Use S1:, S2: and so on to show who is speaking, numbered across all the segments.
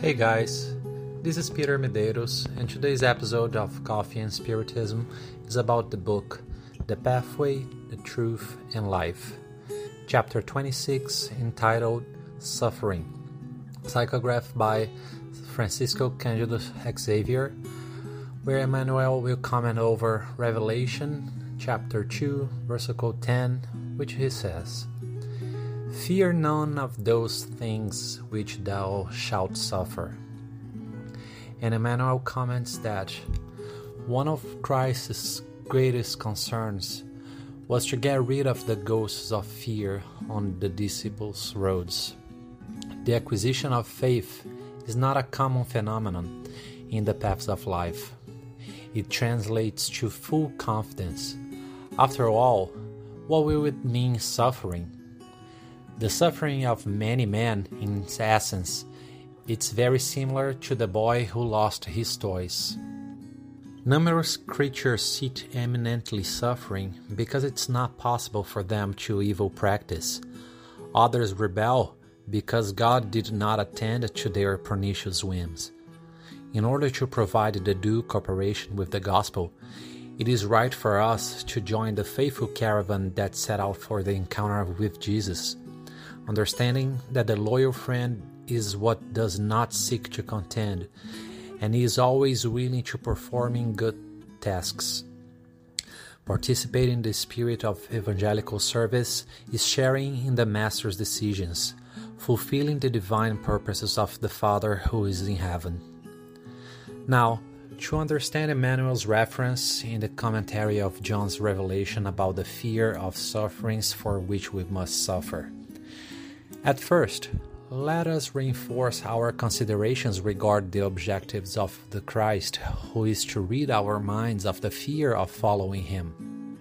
S1: Hey guys, this is Peter Medeiros, and today's episode of Coffee and Spiritism is about the book The Pathway, the Truth, and Life, chapter 26, entitled Suffering, psychographed by Francisco Candido Xavier, where Emmanuel will comment over Revelation, chapter 2, versicle 10, which he says. Fear none of those things which thou shalt suffer. And Emmanuel comments that one of Christ's greatest concerns was to get rid of the ghosts of fear on the disciples' roads. The acquisition of faith is not a common phenomenon in the paths of life. It translates to full confidence. After all, what will it mean suffering? The suffering of many men, in essence, it's very similar to the boy who lost his toys. Numerous creatures sit eminently suffering because it's not possible for them to evil practice. Others rebel because God did not attend to their pernicious whims. In order to provide the due cooperation with the gospel, it is right for us to join the faithful caravan that set out for the encounter with Jesus understanding that the loyal friend is what does not seek to contend and is always willing to performing good tasks. Participating in the spirit of evangelical service is sharing in the Master's decisions, fulfilling the divine purposes of the Father who is in heaven. Now, to understand Emmanuel's reference in the commentary of John's revelation about the fear of sufferings for which we must suffer. At first, let us reinforce our considerations regarding the objectives of the Christ, who is to rid our minds of the fear of following him.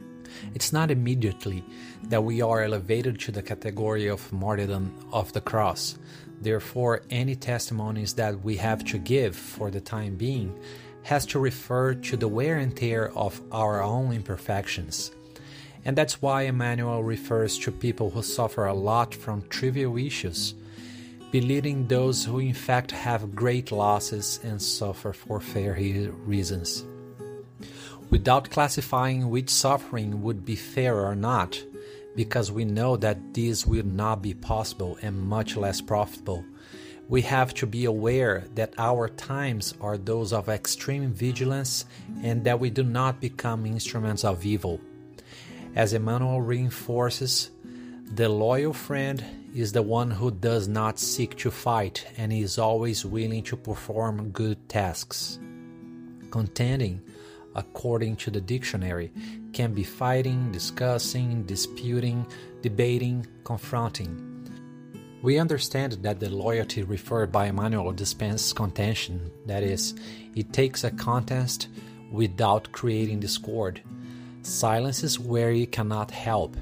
S1: It's not immediately that we are elevated to the category of martyrdom of the cross. Therefore, any testimonies that we have to give for the time being has to refer to the wear and tear of our own imperfections. And that's why Emmanuel refers to people who suffer a lot from trivial issues, belittling those who in fact have great losses and suffer for fair reasons. Without classifying which suffering would be fair or not, because we know that this will not be possible and much less profitable, we have to be aware that our times are those of extreme vigilance and that we do not become instruments of evil as Emmanuel reinforces, the loyal friend is the one who does not seek to fight and is always willing to perform good tasks. Contending, according to the dictionary, can be fighting, discussing, disputing, debating, confronting. We understand that the loyalty referred by Emmanuel dispenses contention, that is, it takes a contest without creating discord Silence is where you cannot help,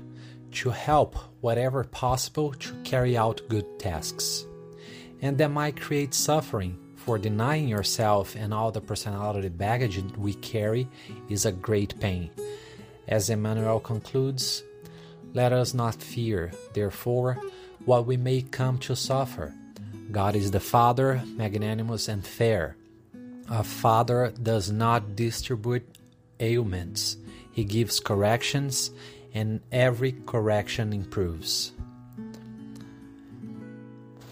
S1: to help whatever possible to carry out good tasks. And that might create suffering, for denying yourself and all the personality baggage we carry is a great pain. As Emmanuel concludes, let us not fear, therefore, what we may come to suffer. God is the Father, magnanimous and fair. A father does not distribute ailments he gives corrections, and every correction improves.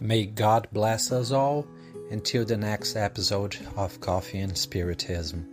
S1: May God bless us all until the next episode of Coffee and Spiritism.